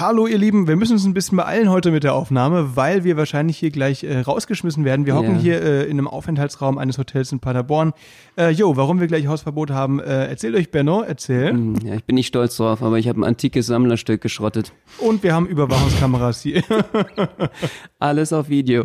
Hallo ihr Lieben, wir müssen uns ein bisschen beeilen heute mit der Aufnahme, weil wir wahrscheinlich hier gleich äh, rausgeschmissen werden. Wir hocken Ja. hier äh, in einem Aufenthaltsraum eines Hotels in Paderborn. Äh, jo, warum wir gleich Hausverbot haben, äh, erzählt euch Benno, erzähl. Hm, Ja, ich bin nicht stolz drauf, aber ich habe ein antikes Sammlerstück geschrottet. Und wir haben Überwachungskameras hier. Alles auf Video.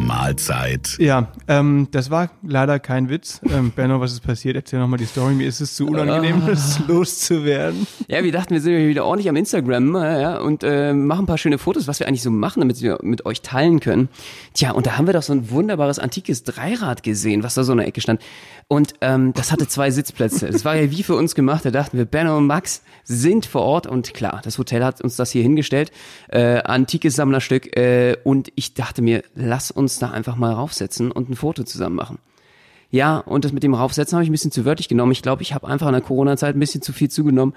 Mahlzeit. ja, ähm, das war leider kein Witz. Ähm, Benno, was ist passiert? Erzähl nochmal die Story. Mir ist es zu unangenehm, das loszuwerden. Ja, wir dachten, wir sind wieder ordentlich am Instagram äh, ja, und äh, machen ein paar schöne Fotos, was wir eigentlich so machen, damit wir mit euch teilen können. Tja, und da haben wir doch so ein wunderbares antikes Dreirad gesehen, was da so in der Ecke stand. Und ähm, das hatte zwei Sitzplätze. Das war ja wie für uns gemacht. Da dachten wir, Benno und Max sind vor Ort und klar, das Hotel hat uns das hier hingestellt. Äh, antikes Sammlerstück. Äh, und ich dachte mir, lass uns da einfach mal raufsetzen und ein Foto zusammen machen. Ja, und das mit dem Raufsetzen habe ich ein bisschen zu wörtlich genommen. Ich glaube, ich habe einfach in der Corona-Zeit ein bisschen zu viel zugenommen.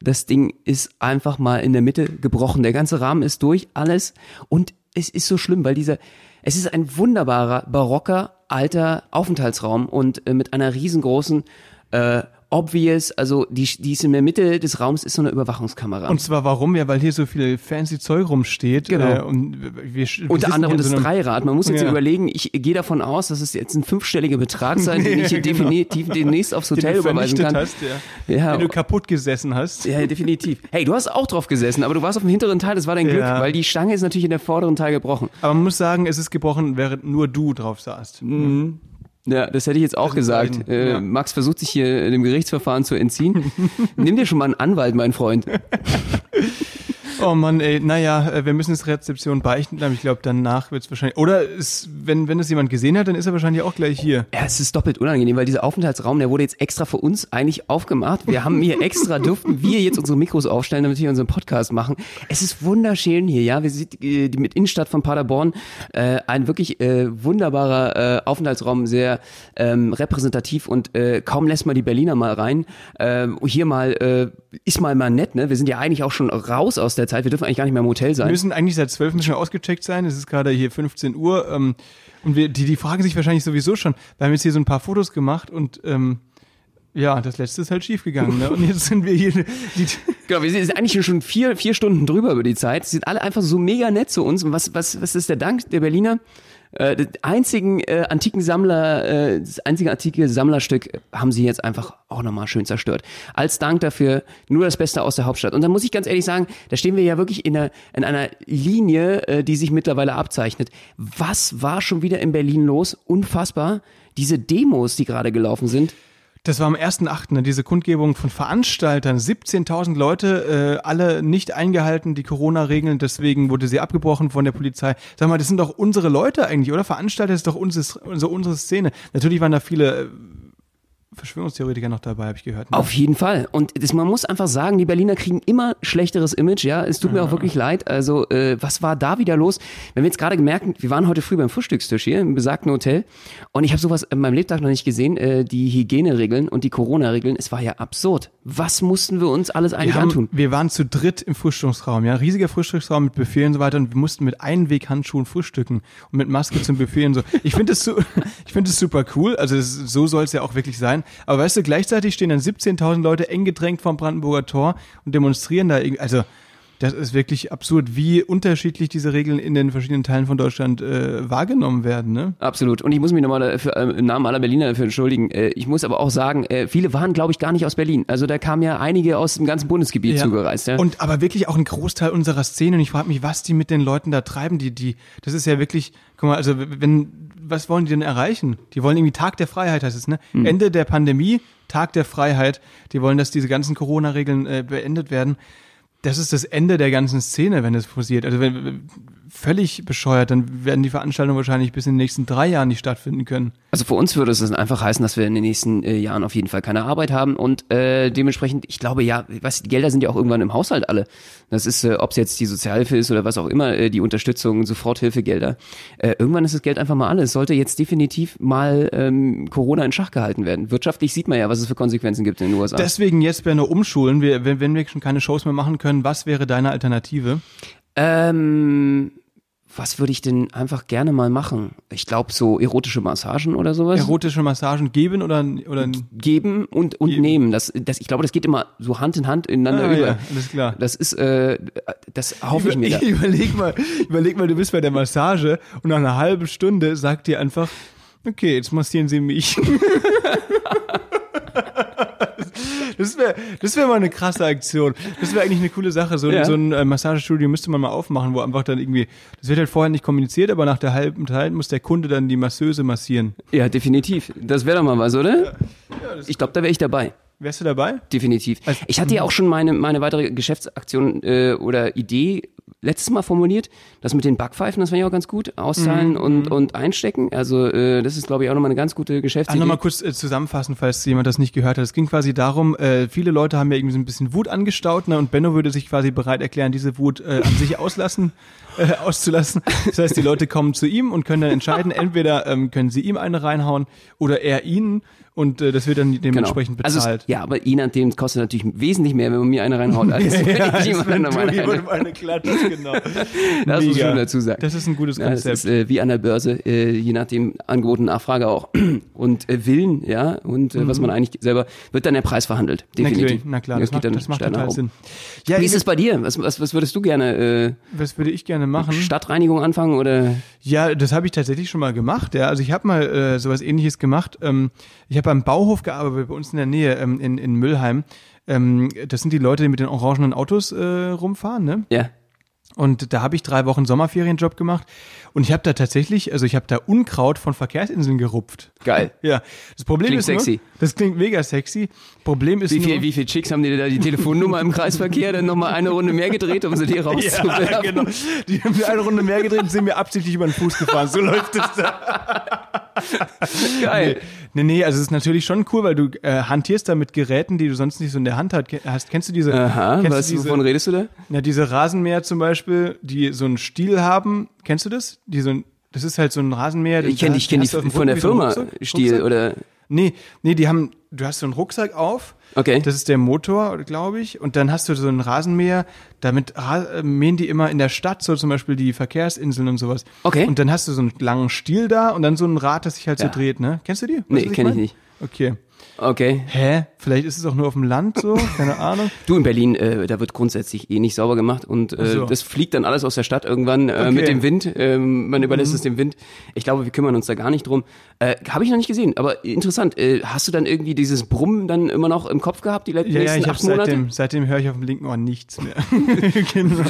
Das Ding ist einfach mal in der Mitte gebrochen. Der ganze Rahmen ist durch, alles. Und es ist so schlimm, weil dieser, es ist ein wunderbarer, barocker, alter Aufenthaltsraum und äh, mit einer riesengroßen, äh, obvious, also die, die ist in der Mitte des Raums ist so eine Überwachungskamera. Und zwar warum? Ja, weil hier so viel fancy Zeug rumsteht. Genau. Äh, und wir, wir Unter anderem das so Dreirad. Man muss jetzt Ja. überlegen, ich gehe davon aus, dass es jetzt ein fünfstelliger Betrag sein, den ich hier Genau. definitiv demnächst aufs Hotel überweisen kann. hast, ja. Ja. Den du kaputt gesessen hast. Ja, definitiv. Hey, du hast auch drauf gesessen, aber du warst auf dem hinteren Teil, das war dein Glück, weil die Stange ist natürlich in der vorderen Teil gebrochen. Aber man muss sagen, es ist gebrochen, während nur du drauf saßt. Ja, das hätte ich jetzt auch ist gesagt. Äh, ja. Max versucht sich hier dem Gerichtsverfahren zu entziehen. Nimm dir schon mal einen Anwalt, mein Freund. Oh Mann, ey, naja, äh, wir müssen jetzt Rezeption beichten, aber ich glaube, danach wird es wahrscheinlich. Oder es, wenn, wenn es jemand gesehen hat, dann ist er wahrscheinlich auch gleich hier. Ja, es ist doppelt unangenehm, weil dieser Aufenthaltsraum, der wurde jetzt extra für uns eigentlich aufgemacht. Wir haben hier extra, durften wir jetzt unsere Mikros aufstellen, damit wir unseren Podcast machen. Es ist wunderschön hier, ja. Wir sind äh, die mit Innenstadt von Paderborn. Äh, ein wirklich äh, wunderbarer äh, Aufenthaltsraum, sehr ähm, repräsentativ und äh, kaum lässt man die Berliner mal rein. Ähm, hier mal, äh, ist mal mal nett, ne? Wir sind ja eigentlich auch schon raus aus der Zeit. Wir dürfen eigentlich gar nicht mehr im Hotel Wir sein. müssen eigentlich seit zwölf schon ausgecheckt sein. Es ist gerade hier 15 Uhr. Ähm, und wir, die, die fragen sich wahrscheinlich sowieso schon. Wir haben jetzt hier so ein paar Fotos gemacht und ähm, ja, das letzte ist halt schief gegangen. Ne? Und jetzt sind wir hier. Die, Genau, wir sind eigentlich schon vier, vier Stunden drüber über die Zeit. Sie sind alle einfach so mega nett zu uns. Und was, was, was ist der Dank der Berliner? Äh, einzigen äh, antiken Sammler, äh, das einzige antike Sammlerstück haben sie jetzt einfach auch nochmal schön zerstört. Als Dank dafür nur das Beste aus der Hauptstadt. Und dann muss ich ganz ehrlich sagen, da stehen wir ja wirklich in einer, in einer Linie, äh, die sich mittlerweile abzeichnet. Was war schon wieder in Berlin los? Unfassbar. Diese Demos, die gerade gelaufen sind. Das war am 1.8., ne, diese Kundgebung von Veranstaltern, 17.000 Leute, äh, alle nicht eingehalten, die Corona-Regeln, deswegen wurde sie abgebrochen von der Polizei. Sag mal, das sind doch unsere Leute eigentlich, oder? Veranstalter ist doch unsere, unsere, unsere Szene. Natürlich waren da viele äh, Verschwörungstheoretiker noch dabei, habe ich gehört. Ne? Auf jeden Fall. Und das, man muss einfach sagen, die Berliner kriegen immer schlechteres Image, ja. Es tut mir auch wirklich leid. Also, äh, was war da wieder los? Wir haben jetzt gerade gemerkt, wir waren heute früh beim Frühstückstisch hier im besagten Hotel und ich habe sowas in meinem Lebtag noch nicht gesehen, äh, die Hygieneregeln und die Corona-Regeln. Es war ja absurd. Was mussten wir uns alles eigentlich Wir, haben, antun? wir waren zu dritt im Frühstücksraum, ja, riesiger Frühstücksraum mit Buffet und so weiter und wir mussten mit Einweghandschuhen frühstücken und mit Maske zum Buffet und so. Ich finde das, su ich finde das super cool, also es, so soll es ja auch wirklich sein. Aber weißt du, gleichzeitig stehen dann 17.000 Leute eng gedrängt vom Brandenburger Tor und demonstrieren da irgendwie, also das ist wirklich absurd, wie unterschiedlich diese Regeln in den verschiedenen Teilen von Deutschland äh, wahrgenommen werden, ne? Absolut. Und ich muss mich nochmal dafür, äh, im Namen aller Berliner dafür entschuldigen. Äh, ich muss aber auch sagen, äh, viele waren, glaube ich, gar nicht aus Berlin. Also da kamen ja einige aus dem ganzen Bundesgebiet zugereist. Ja? Und aber wirklich auch ein Großteil unserer Szene. Und ich frage mich, was die mit den Leuten da treiben. Die, die, das ist ja wirklich, guck mal, also wenn, was wollen die denn erreichen? Die wollen irgendwie Tag der Freiheit, heißt es, ne? Hm. Ende der Pandemie, Tag der Freiheit. Die wollen, dass diese ganzen Corona-Regeln äh, beendet werden. Das ist das Ende der ganzen Szene, wenn das passiert. Also wenn, völlig bescheuert. Dann werden die Veranstaltungen wahrscheinlich bis in den nächsten drei Jahren nicht stattfinden können. Also für uns würde es einfach heißen, dass wir in den nächsten äh, Jahren auf jeden Fall keine Arbeit haben und äh, dementsprechend, ich glaube ja, was die Gelder sind ja auch irgendwann im Haushalt alle. Das ist, äh, ob es jetzt die Sozialhilfe ist oder was auch immer, äh, die Unterstützung, Soforthilfegelder. Äh, irgendwann ist das Geld einfach mal alles. Sollte jetzt definitiv mal ähm, Corona in Schach gehalten werden. Wirtschaftlich sieht man ja, was es für Konsequenzen gibt in den USA. Deswegen jetzt wir umschulen, wir, wenn, wenn wir schon keine Shows mehr machen können, was wäre deine Alternative? Ähm, was würde ich denn einfach gerne mal machen? Ich glaube, so erotische Massagen oder sowas. Erotische Massagen geben oder, oder Geben und, und nehmen. Das, das, ich glaube, das geht immer so Hand in Hand ineinander Ah, über. ja, alles klar. Das ist, äh, das hoffe ich mir da. überleg mal, überleg mal, du bist bei der Massage und nach einer halben Stunde sagt dir einfach, okay, jetzt massieren Sie mich. Das wäre das wär mal eine krasse Aktion. Das wäre eigentlich eine coole Sache. So, Ja. so ein äh, Massagestudio müsste man mal aufmachen, wo einfach dann irgendwie, das wird halt vorher nicht kommuniziert, aber nach der halben Zeit muss der Kunde dann die Masseuse massieren. Ja, definitiv. Das wäre doch mal was, oder? ich glaube, da wäre ich dabei. Wärst du dabei? Definitiv. Also- ich hatte ja auch schon meine, meine weitere Geschäftsaktion äh, oder Idee letztes Mal formuliert. Das mit den Backpfeifen, das fand ich auch ganz gut. Mhm, Auszahlen und, und einstecken. Also äh, das ist, glaube ich, auch nochmal eine ganz gute Ah, Geschäftsidee. nochmal kurz äh, zusammenfassen, falls jemand das nicht gehört hat. Es ging quasi darum, äh, viele Leute haben ja irgendwie so ein bisschen Wut angestaut ne, und Benno würde sich quasi bereit erklären, diese Wut äh, an sich auslassen, äh, auszulassen. Das heißt, die Leute kommen zu ihm und können dann entscheiden, entweder ähm, können sie ihm eine reinhauen oder er ihnen und äh, das wird dann dementsprechend Also bezahlt. es, ja, aber je nachdem kostet natürlich wesentlich mehr, wenn man mir eine reinhaut, als wenn ich als jemandem eine. jemandem eine klatscht, genau. Das muss ich Mega. schon dazu sagen. Das ist ein gutes Ja, das Konzept. ist äh, wie an der Börse, äh, je nachdem Angebot und Nachfrage auch. Und äh, Willen, ja, und äh, was man eigentlich selber, wird dann der Preis verhandelt. Mhm. na, Definitiv. klar, na klar, das das, geht macht, dann das macht total. Sinn. Ja, Wie ist ich- es bei dir? Was, was, was würdest du gerne? Äh, was würde ich gerne machen? Stadtreinigung anfangen oder? Ja, das habe ich tatsächlich schon mal gemacht. Ja, also ich habe mal äh, sowas Ähnliches gemacht. Ähm, ich habe beim Bauhof gearbeitet bei uns in der Nähe ähm, in, in Müllheim. Ähm, das sind die Leute, die mit den orangenen Autos äh, rumfahren. Ne? Ja. Und da habe ich drei Wochen Sommerferienjob gemacht und ich habe da tatsächlich, also ich habe da Unkraut von Verkehrsinseln gerupft. Geil. Ja, das Problem Klingt ist nur, sexy. das klingt mega sexy. Problem ist Wie nur, viel, wie viel Chicks haben die da die Telefonnummer im Kreisverkehr dann nochmal eine Runde mehr gedreht, um sie dir rauszuwerfen? ja, genau. Die haben mir eine Runde mehr gedreht und sind mir absichtlich über den Fuß gefahren. So läuft es da. Geil. Nee, nee, also es ist natürlich schon cool, weil du äh, hantierst da mit Geräten, die du sonst nicht so in der Hand hast. Kennst du diese, Aha, kennst was, du diese, wovon redest du da? na, diese Rasenmäher zum Beispiel, die so einen Stiel haben. Kennst du das? Die so ein, das ist halt so ein Rasenmäher. Ich kenne ich kenn die du auf dem von der Rücken Firma Rucksack- Stil Rucksack? oder Nee, nee, die haben, du hast so einen Rucksack auf. Okay. Das ist der Motor, glaube ich. Und dann hast du so einen Rasenmäher, damit äh, mähen die immer in der Stadt, so zum Beispiel die Verkehrsinseln und sowas. Okay. Und dann hast du so einen langen Stiel da und dann so ein Rad, das sich halt Ja. so dreht, ne? Kennst du die? Weißt Nee, du, was kenn ich nicht. Okay. Okay. Hä? Vielleicht ist es auch nur auf dem Land so, keine Ahnung. Du in Berlin, äh, da wird grundsätzlich eh nicht sauber gemacht und äh, so. das fliegt dann alles aus der Stadt irgendwann äh, Okay. Mhm. mit dem Wind. Ähm, man überlässt es dem Wind. Ich glaube, wir kümmern uns da gar nicht drum. Äh, Habe ich noch nicht gesehen, aber interessant. Äh, hast du dann irgendwie dieses Brummen dann immer noch im Kopf gehabt, die letzten Ja, ja, ich habe acht Monate? seitdem, seitdem höre ich auf dem linken Ohr nichts mehr. Genau.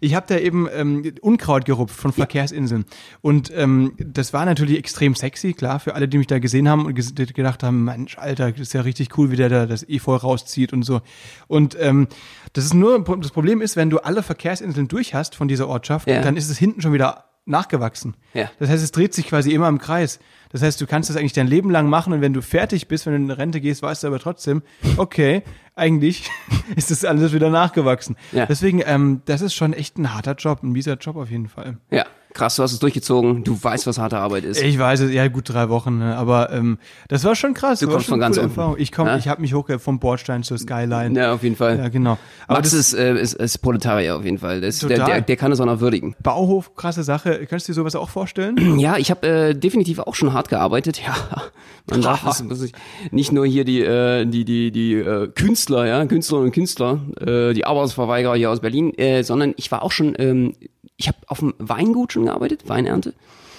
ich habe da eben ähm, Unkraut gerupft von Verkehrsinseln und ähm, das war natürlich extrem sexy, klar, für alle, die mich da gesehen haben und ges gedacht haben, Mensch, Alter, das ist ja richtig cool, wie der da das Efeu rauszieht und so. Und ähm, das ist nur, das Problem ist, wenn du alle Verkehrsinseln durch hast von dieser Ortschaft, Ja. dann ist es hinten schon wieder nachgewachsen. Ja. Das heißt, es dreht sich quasi immer im Kreis. Das heißt, du kannst das eigentlich dein Leben lang machen und wenn du fertig bist, wenn du in Rente gehst, weißt du aber trotzdem, okay, eigentlich ist das alles wieder nachgewachsen. Ja. Deswegen, ähm, das ist schon echt ein harter Job, ein mieser Job auf jeden Fall. Ja, krass, du hast es durchgezogen. Du weißt, was harte Arbeit ist. Ich weiß es, ja gut, drei Wochen, ne? aber ähm, das war schon krass. Du kommst von ganz unten. Ich komme, Ja? ich habe mich hochgehoben vom Bordstein zur Skyline. Ja, auf jeden Fall. Ja, genau. Aber Max das ist, äh, ist, ist Proletarier auf jeden Fall. Das, der, der, der kann es auch noch würdigen. Bauhof, krasse Sache. Könntest du dir sowas auch vorstellen? Ja, ich habe äh, definitiv auch schon hart gearbeitet. Ja, man darf es muss ich, nicht nur hier die äh, die die die äh, Künstler, ja, Künstlerinnen und Künstler, äh, die Arbeitsverweigerer hier aus Berlin, äh, sondern ich war auch schon, ähm, ich habe auf dem Weingut schon gearbeitet, Weinernte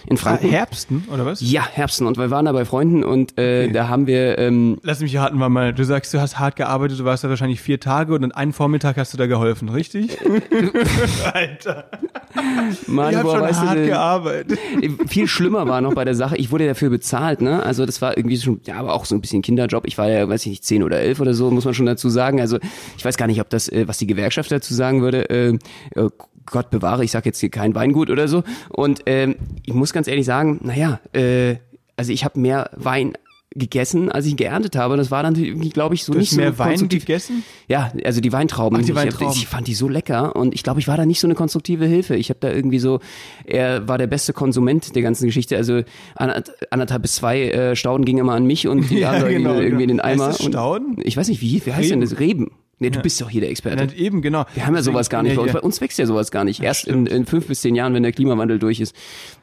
in Franken. Herbsten, oder was? ja, Herbsten und wir waren da bei Freunden und äh, da haben wir ähm, Lass mich raten, war mal. Du sagst, du hast hart gearbeitet, du warst da wahrscheinlich vier Tage und an einem Vormittag hast du da geholfen, richtig? Alter. Mann, Ich habe schon weißt du hart denn? gearbeitet. Viel schlimmer war noch bei der Sache, ich wurde dafür bezahlt, ne? Also das war irgendwie schon, ja, aber auch so ein bisschen Kinderjob. Ich war ja, weiß ich nicht, zehn oder elf oder so, muss man schon dazu sagen. Also ich weiß gar nicht, ob das, äh, was die Gewerkschaft dazu sagen würde, äh, äh, Gott bewahre, ich sag jetzt hier kein Weingut oder so. Und ähm, ich muss ganz ehrlich sagen, naja, äh, also ich habe mehr Wein gegessen, als ich geerntet habe. Das war dann irgendwie, glaube ich, so Du nicht hast mehr so Wein konstruktiv. gegessen? Ja, also die Weintrauben. Ach, die Ich hab- Weintrauben. Ich, fand die so lecker und ich glaube, ich war da nicht so eine konstruktive Hilfe. Ich habe da irgendwie so, er war der beste Konsument der ganzen Geschichte. Also anderth- anderthalb bis zwei äh, Stauden gingen immer an mich und die Ja, anderen genau, irgendwie in den genau. Eimer. Heißt das Und- Stauden? Ich weiß nicht, wie, wie heißt denn das? Reben. Nee, du bist doch hier der Experte. Dann eben, genau. Wir haben ja sowas gar nicht. Bei uns, bei Ja, uns wächst ja sowas gar nicht. Erst in, in fünf bis zehn Jahren, wenn der Klimawandel durch ist,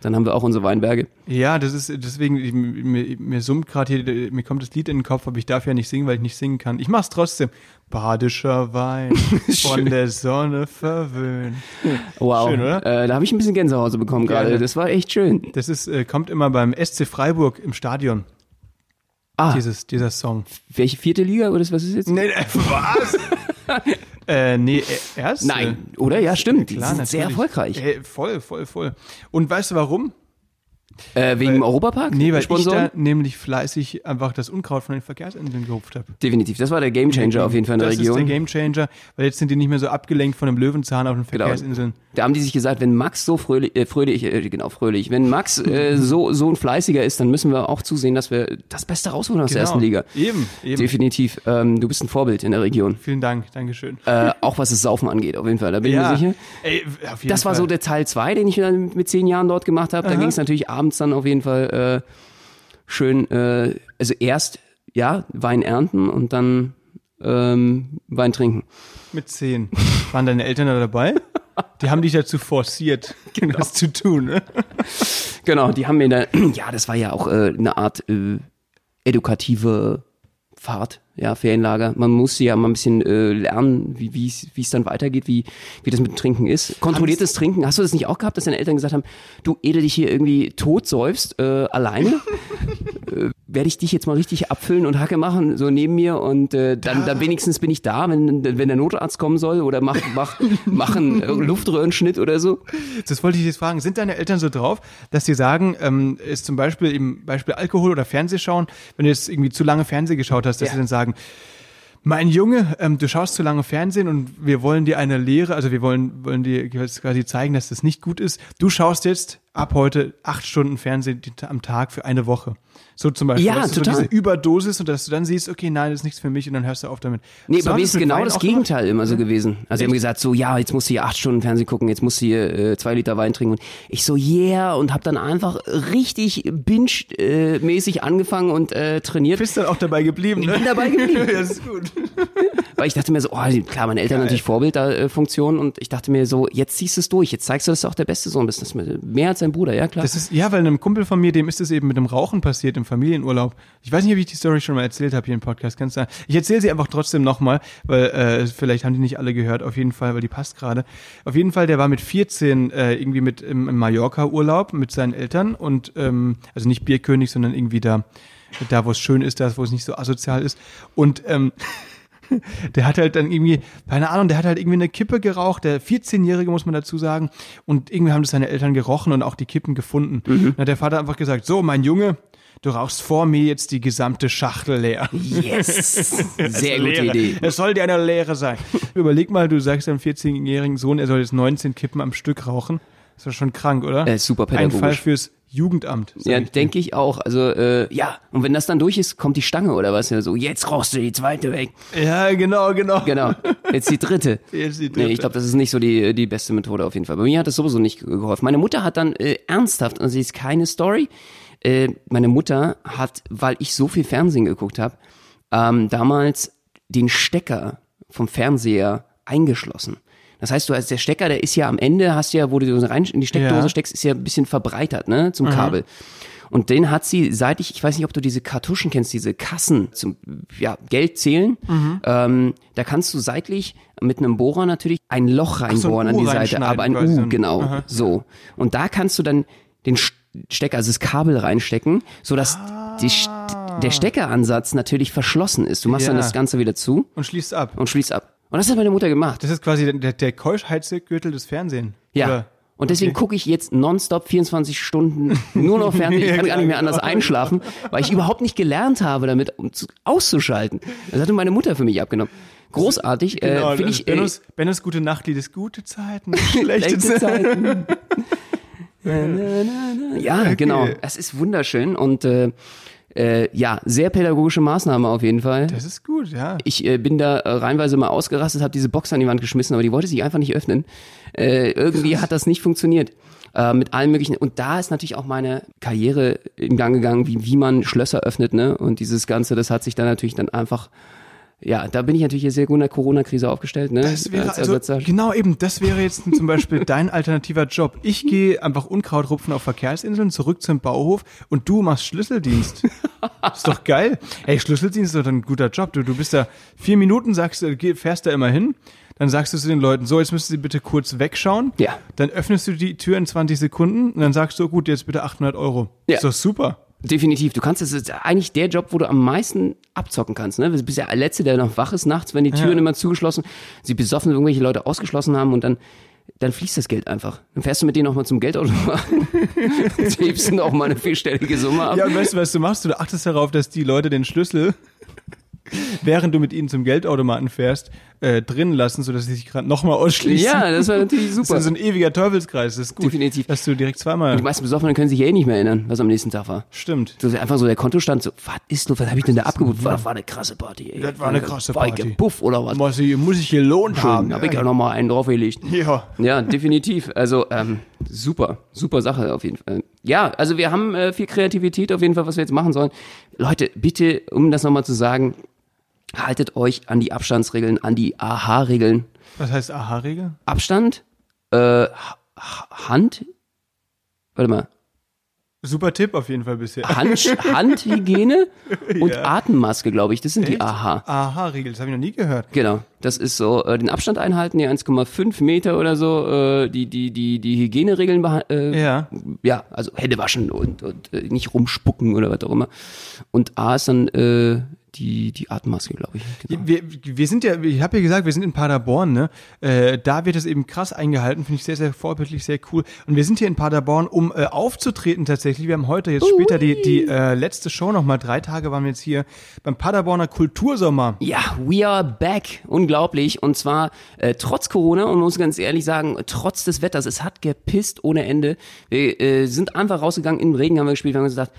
dann haben wir auch unsere Weinberge. ja, das ist deswegen, ich- mir, mir summt gerade hier, mir kommt das Lied in den Kopf, aber ich darf ja nicht singen, weil ich nicht singen kann. Ich mach's trotzdem. Badischer Wein, von der Sonne verwöhnt. Wow. Schön, oder? Äh, da habe ich ein bisschen Gänsehaut bekommen gerade. Das war echt schön. Das ist, äh, kommt immer beim SC Freiburg im Stadion, Ah, dieses, dieser Song. welche vierte Liga oder was ist jetzt? Nee, äh, was? äh, nee, äh, erst? Nein, oder? Ja, stimmt. Die Klar, sind sehr natürlich. erfolgreich. Äh, voll, voll, voll. Und weißt du warum? Äh, wegen dem Europapark? Nee, weil ich da nämlich fleißig einfach das Unkraut von den Verkehrsinseln gerupft habe. Definitiv. Das war der Gamechanger auf jeden Fall in der das Region. ist der Gamechanger, weil jetzt sind die nicht mehr so abgelenkt von dem Löwenzahn auf den Genau. Verkehrsinseln. Da haben die sich gesagt, wenn Max so fröhlich, äh, fröhlich, äh, genau, fröhlich, wenn Max äh, so, so ein Fleißiger ist, dann müssen wir auch zusehen, dass wir das Beste rausholen aus der ersten Liga. Genau. Eben, eben. Definitiv. Ähm, du bist ein Vorbild in der Region. Vielen Dank, Dankeschön. Äh, auch was das Saufen angeht, auf jeden Fall. Da bin ich mir sicher. Ey, auf jeden Das war Fall. so der Teil 2, den ich mit zehn Jahren dort gemacht habe. Da ging es natürlich abends dann auf jeden Fall äh, schön, äh, also erst ja Wein ernten und dann ähm, Wein trinken. Mit zehn. Waren deine Eltern da dabei? Die haben dich dazu forciert, Genau. das zu tun. Ne? Genau, die haben mir da, ja, das war ja auch äh, eine Art äh, edukative Fahrt, ja, Ferienlager. Man musste ja mal ein bisschen äh, lernen, wie wie es wie es dann weitergeht, wie wie das mit dem Trinken ist. Kontrolliertes Trinken. Hast du das nicht auch gehabt, dass deine Eltern gesagt haben, du, ehe dich hier irgendwie tot säufst, äh, alleine, äh, werde ich dich jetzt mal richtig abfüllen und Hacke machen, so neben mir und äh, dann, dann wenigstens bin ich da, wenn, wenn der Notarzt kommen soll oder mach, mach, mach einen äh, Luftröhrenschnitt oder so. Das wollte ich jetzt fragen. Sind deine Eltern so drauf, dass sie sagen, ähm, ist zum Beispiel im Beispiel Alkohol oder Fernsehschauen, wenn du jetzt irgendwie zu lange Fernseh geschaut hast, dass Ja. sie dann sagen, mein Junge, ähm, du schaust zu lange Fernsehen und wir wollen dir eine Lehre, also wir wollen, wollen dir quasi zeigen, dass das nicht gut ist. Du schaust jetzt ab heute acht Stunden Fernsehen am Tag für eine Woche. So zum Beispiel. Ja, total. So diese Überdosis und dass du dann siehst, okay, nein, das ist nichts für mich und dann hörst du auf damit. Nee, So bei mir ist genau Wein das? Gegenteil immer so gewesen. Also sie haben gesagt, so ja, jetzt musst du hier acht Stunden Fernsehen gucken, jetzt musst du hier äh, zwei Liter Wein trinken. Und ich so, yeah, und hab dann einfach richtig binge-mäßig angefangen und äh, trainiert. Bist dann auch dabei geblieben, ne? bin dabei geblieben. ja, das ist gut. Weil ich dachte mir so, oh, klar, meine Eltern natürlich Vorbildfunktion und ich dachte mir so, jetzt ziehst du es durch, jetzt zeigst du, dass du auch der beste Sohn bist. Das ist mehr als dein Bruder, ja klar. Das ist, ja, weil einem Kumpel von mir, dem ist es eben mit dem Rauchen passiert im Familienurlaub. Ich weiß nicht, ob ich die Story schon mal erzählt habe hier im Podcast. Kannst du, ich erzähle sie einfach trotzdem nochmal, weil äh, vielleicht haben die nicht alle gehört, auf jeden Fall, weil die passt gerade. Auf jeden Fall, der war mit 14 äh, irgendwie mit im, im Mallorca-Urlaub mit seinen Eltern und ähm, also nicht Bierkönig, sondern irgendwie da, da wo es schön ist, da wo es nicht so asozial ist. Und ähm, der hat halt dann irgendwie, keine Ahnung, der hat halt irgendwie eine Kippe geraucht, der 14-Jährige muss man dazu sagen. Und irgendwie haben das seine Eltern gerochen und auch die Kippen gefunden. Dann hat der Vater einfach gesagt, so, mein Junge, du rauchst vor mir jetzt die gesamte Schachtel leer. yes! Sehr gute Lehre. Idee. Es soll dir eine Lehre sein. Überleg mal, du sagst deinem 14-jährigen Sohn, er soll jetzt 19 Kippen am Stück rauchen. Das ist doch schon krank, oder? Äh, super Ein pädagogisch. Fall fürs Jugendamt. Ja, denke ich auch. Also, äh, ja, und wenn das dann durch ist, kommt die Stange oder was? Ja, so, jetzt rauchst du die zweite weg. Ja, genau, genau. Genau. Jetzt die dritte. Jetzt die Nee, dritte. ich glaube, das ist nicht so die, die beste Methode auf jeden Fall. Bei mir hat das sowieso nicht geholfen. Meine Mutter hat dann äh, ernsthaft, also sie ist keine Story, äh, meine Mutter hat, weil ich so viel Fernsehen geguckt habe, ähm, damals den Stecker vom Fernseher eingeschlossen. Das heißt, du hast der Stecker, der ist ja am Ende, hast ja, wo du so rein in die Steckdose Ja. steckst, ist ja ein bisschen verbreitert, ne, zum Kabel. Und den hat sie, seit ich, ich weiß nicht, ob du diese Kartuschen kennst, diese Kassen zum ja, Geld zählen. Ähm, da kannst du seitlich mit einem Bohrer natürlich ein Loch reinbohren ein an die Seite, aber ein so U, genau, Aha. so. Und da kannst du dann den Stecker, also das Kabel reinstecken, sodass die, St- der Steckeransatz natürlich verschlossen ist. Du machst dann Ja. das Ganze wieder zu Und schließt ab. und schließt ab. Und das hat meine Mutter gemacht. Das ist quasi der, der, Keuschheitsgürtel des Fernsehens. Ja. Oder? Und deswegen gucke ich jetzt nonstop 24 Stunden nur noch Fernsehen. Ich kann gar nicht mehr anders einschlafen, weil ich überhaupt nicht gelernt habe, damit um zu, auszuschalten. Das hatte meine Mutter für mich abgenommen. Großartig, äh, Genau, finde das ich. Äh, Bennos, Bennos gute Nachtlied ist gute Zeiten, schlechte Zeiten. Na, na, na. Ja, genau. Es ist wunderschön und äh, äh, ja, sehr pädagogische Maßnahme auf jeden Fall. Das ist gut, ja. Ich äh, bin da äh, reinweise mal ausgerastet, habe diese Box an die Wand geschmissen, aber die wollte sich einfach nicht öffnen. Äh, irgendwie hat das nicht funktioniert. Äh, mit allen möglichen. Und da ist natürlich auch meine Karriere in Gang gegangen, wie, wie man Schlösser öffnet, ne? Und dieses Ganze, das hat sich dann natürlich dann einfach, ja, da bin ich natürlich hier sehr gut in der Corona-Krise aufgestellt, ne? Das wäre Als also, genau eben, das wäre jetzt zum Beispiel dein alternativer Job. Ich gehe einfach Unkraut rupfen auf Verkehrsinseln, zurück zum Bauhof und du machst Schlüsseldienst. ist doch geil. Hey, Schlüsseldienst ist doch ein guter Job. Du, du bist da vier Minuten, sagst du, geh- fährst da immer hin, dann sagst du zu den Leuten, so, jetzt müssen sie bitte kurz wegschauen. Ja. Dann öffnest du die Tür in 20 Sekunden und dann sagst du, gut, jetzt bitte 800 Euro. Ja. Ist doch super. Definitiv. Du kannst, das ist eigentlich der Job, wo du am meisten abzocken kannst. Ne? Du bist der Letzte, der noch wach ist nachts, wenn die Türen immer zugeschlossen, sie besoffen irgendwelche Leute ausgeschlossen haben und dann, dann fließt das Geld einfach. Dann fährst du mit denen auch mal zum Geldautomaten, hebst du auch mal eine vierstellige Summe ab. Ja, und weißt du, was du machst? Du achtest darauf, dass die Leute den Schlüssel, während du mit ihnen zum Geldautomaten fährst, äh, drin lassen, sodass sie sich gerade nochmal ausschließen. Ja, das war natürlich Das super. ist so ein ewiger Teufelskreis. Das ist gut. Definitiv. Dass du direkt zweimal. Die meisten Besoffenen können sich ja eh nicht mehr erinnern, was am nächsten Tag war. Stimmt. So einfach so der Kontostand, so, was ist los, was habe ich denn da abgebucht? War, war eine krasse Party, ey. Das war eine krasse War ich Party. gebuff oder was? Muss ich, muss ich gelohnt haben. Schön, habe ich ja noch mal einen draufgelegt. Ja. Ja, definitiv. Also ähm, super, super Sache auf jeden Fall. Ja, also wir haben äh, viel Kreativität auf jeden Fall, was wir jetzt machen sollen. Leute, bitte, um das nochmal zu sagen, haltet euch an die Abstandsregeln, an die AHA-Regeln. Was heißt Aha-Regel? Abstand, äh, Hand, warte mal, Super Tipp auf jeden Fall bisher. Hand, Handhygiene und Ja. Atemmaske, glaube ich. Das sind die Echt? AHA. Aha-Regel, das habe ich noch nie gehört. Genau, das ist so, äh, den Abstand einhalten, die 1,5 Meter oder so, äh, die, die, die, die Hygieneregeln äh, Ja. ja, also Hände waschen und, und äh, nicht rumspucken oder was auch immer. Und A ist dann äh, die, die Atemmaske, glaube ich. Genau. Wir, wir sind ja, ich habe ja gesagt, wir sind in Paderborn, ne? Äh, da wird es eben krass eingehalten, finde ich sehr, sehr vorbildlich, sehr cool. Und wir sind hier in Paderborn, um äh, aufzutreten tatsächlich. Wir haben heute jetzt später die, die äh, letzte Show nochmal. Drei Tage waren wir jetzt hier beim Paderborner Kultursommer. Ja, we are back. Unglaublich. Und zwar äh, trotz Corona und muss ganz ehrlich sagen, trotz des Wetters. Es hat gepisst ohne Ende. Wir äh, sind einfach rausgegangen, im Regen haben wir gespielt, wir haben gesagt,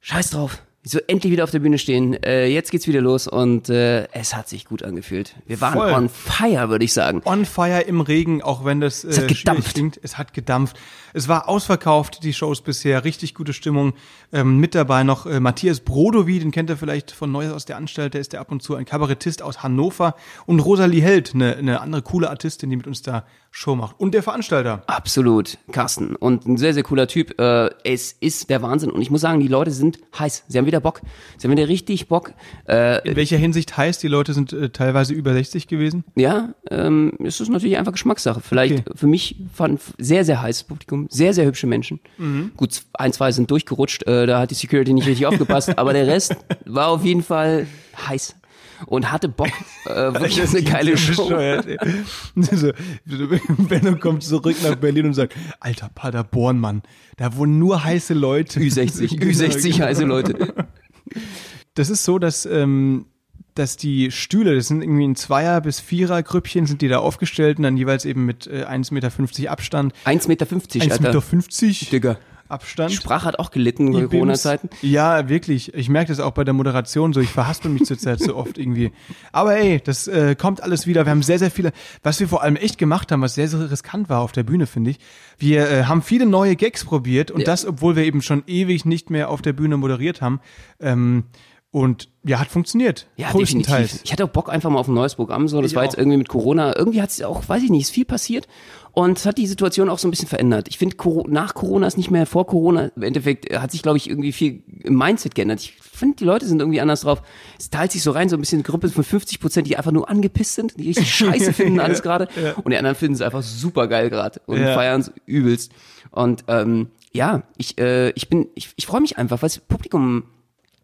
scheiß drauf. So endlich wieder auf der Bühne stehen. Äh, jetzt geht's wieder los und äh, es hat sich gut angefühlt. Wir waren Voll. on fire, würde ich sagen. On fire im Regen, auch wenn das äh, hat schwierig gedampft. klingt. Es hat gedampft. Es war ausverkauft, die Shows bisher. Richtig gute Stimmung. Ähm, mit dabei noch äh, Matthias Brodowy, den kennt ihr vielleicht von Neues aus der Anstalt. Der ist der ab und zu ein Kabarettist aus Hannover. Und Rosalie Held, eine, eine andere coole Artistin, die mit uns da Show macht. Und der Veranstalter. Absolut, Carsten. Und ein sehr, sehr cooler Typ. Äh, es ist der Wahnsinn. Und ich muss sagen, die Leute sind heiß. Sie haben wieder Bock. Sie haben wieder richtig Bock. Äh, In welcher Hinsicht heißt, die Leute sind äh, teilweise über 60 gewesen? ja, ähm, es ist natürlich einfach Geschmackssache. Vielleicht Okay. für mich fand sehr, sehr heißes Publikum, sehr, sehr hübsche Menschen. Gut, ein, zwei sind durchgerutscht, äh, da hat die Security nicht richtig aufgepasst, aber der Rest war auf jeden Fall heiß und hatte Bock, äh, wirklich auf eine geile Show. Benno kommt zurück nach Berlin und sagt, alter Paderborn, Mann, da wohnen nur heiße Leute. Ü60, Genau, Ü60 genau. heiße Leute. Das ist so, dass, ähm, dass die Stühle, das sind irgendwie in Zweier- bis Vierer-Grüppchen, sind die da aufgestellt und dann jeweils eben mit äh, 1,50 Meter Abstand. 1,50 Meter, 1,50 Alter. Meter Digga. Abstand. Die Sprache hat auch gelitten in. Corona-Zeiten. Ja, wirklich. Ich merke das auch bei der Moderation so. Ich verhaspel mich zurzeit so oft irgendwie. Aber ey, das äh, kommt alles wieder. Wir haben sehr, sehr viele, was wir vor allem echt gemacht haben, was sehr, sehr riskant war auf der Bühne, finde ich. Wir äh, haben viele neue Gags probiert und Ja. das, obwohl wir eben schon ewig nicht mehr auf der Bühne moderiert haben. Ähm, und ja, hat funktioniert. Ja, definitiv. Ich hatte auch Bock einfach mal auf ein neues Programm. So, das Ich war auch. jetzt irgendwie mit Corona. Irgendwie hat es auch, weiß ich nicht, ist viel passiert und es hat die Situation auch so ein bisschen verändert. Ich finde, nach Corona ist nicht mehr vor Corona. Im Endeffekt äh, hat sich, glaube ich, irgendwie viel im Mindset geändert. Ich finde, die Leute sind irgendwie anders drauf. Es teilt sich so rein, so ein bisschen Gruppe von 50 Prozent, die einfach nur angepisst sind, die richtig scheiße finden alles gerade. Und die anderen finden es einfach super geil gerade und Ja. feiern es übelst. Und ähm, ja, ich, äh, ich bin, ich, ich freue mich einfach, weil das Publikum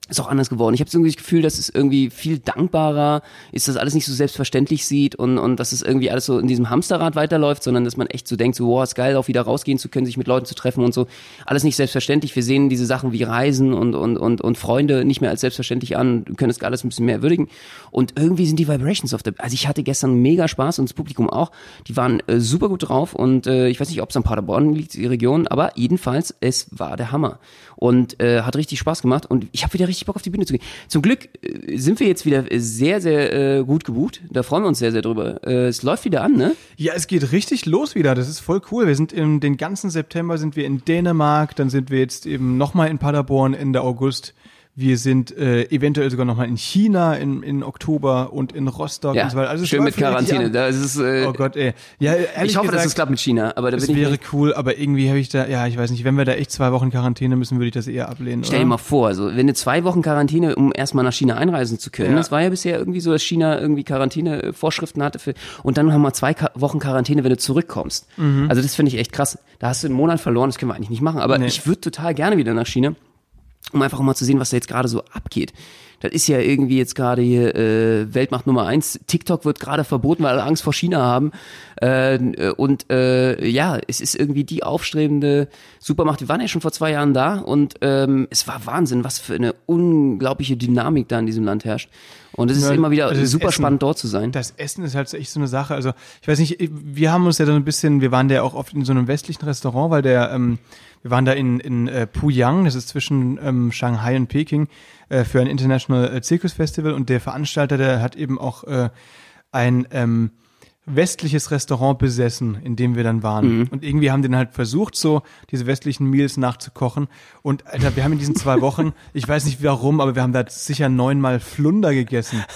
ist auch anders geworden. Ich habe so irgendwie das Gefühl, dass es irgendwie viel dankbarer ist, dass alles nicht so selbstverständlich sieht und, und dass es irgendwie alles so in diesem Hamsterrad weiterläuft, sondern dass man echt so denkt, so, wow, ist geil, auch wieder rausgehen zu können, sich mit Leuten zu treffen und so. Alles nicht selbstverständlich. Wir sehen diese Sachen wie Reisen und, und, und, und Freunde nicht mehr als selbstverständlich an, können es alles ein bisschen mehr würdigen. Und irgendwie sind die Vibrations auf der, also ich hatte gestern mega Spaß und das Publikum auch. Die waren äh, super gut drauf und äh, ich weiß nicht, ob es an Paderborn liegt, die Region, aber jedenfalls, es war der Hammer. Und äh, hat richtig Spaß gemacht und ich habe wieder richtig Bock auf die Bühne zu gehen. Zum Glück äh, sind wir jetzt wieder sehr, sehr äh, gut gebucht. Da freuen wir uns sehr, sehr drüber. Äh, es läuft wieder an, ne? Ja, es geht richtig los wieder. Das ist voll cool. Wir sind im den ganzen September sind wir in Dänemark, dann sind wir jetzt eben nochmal in Paderborn Ende August. Wir sind äh, eventuell sogar nochmal in China in, in Oktober und in Rostock Ja, und so weiter. Also es schön mit Quarantäne. an. Das ist, äh, Oh Gott, ey. Ja, ehrlich ich hoffe, gesagt, dass es klappt mit China, aber da es bin ich wäre mir- cool, aber irgendwie habe ich da, ja, ich weiß nicht, wenn wir da echt zwei Wochen Quarantäne müssen, würde ich das eher ablehnen. Stell dir mal vor, also wenn du zwei Wochen Quarantäne, um erstmal nach China einreisen zu können, Ja. das war ja bisher irgendwie so, dass China irgendwie Quarantäne-Vorschriften hatte für, und dann noch mal zwei Ka Wochen Quarantäne, wenn du zurückkommst. Also das finde ich echt krass. Da hast du einen Monat verloren, das können wir eigentlich nicht machen, aber Nee. ich würde total gerne wieder nach China, um einfach mal zu sehen, was da jetzt gerade so abgeht. Das ist ja irgendwie jetzt gerade hier äh, Weltmacht Nummer eins. TikTok wird gerade verboten, weil alle Angst vor China haben. Äh, und äh, ja, es ist irgendwie die aufstrebende Supermacht. Wir waren ja schon vor zwei Jahren da und ähm, es war Wahnsinn, was für eine unglaubliche Dynamik da in diesem Land herrscht. Und es ist Ja, immer wieder also super Essen- spannend dort zu sein. Das Essen ist halt echt so eine Sache. Also ich weiß nicht, wir haben uns ja so ein bisschen, wir waren ja auch oft in so einem westlichen Restaurant, weil der, ähm, wir waren da in, in äh, Puyang, das ist zwischen ähm, Shanghai und Peking, äh, für ein International äh, Circus Festival und der Veranstalter, der hat eben auch äh, ein ähm, westliches Restaurant besessen, in dem wir dann waren. Und irgendwie haben die dann halt versucht, so diese westlichen Meals nachzukochen. Und Alter, wir haben in diesen zwei Wochen, ich weiß nicht warum, aber wir haben da sicher neunmal Flunder gegessen.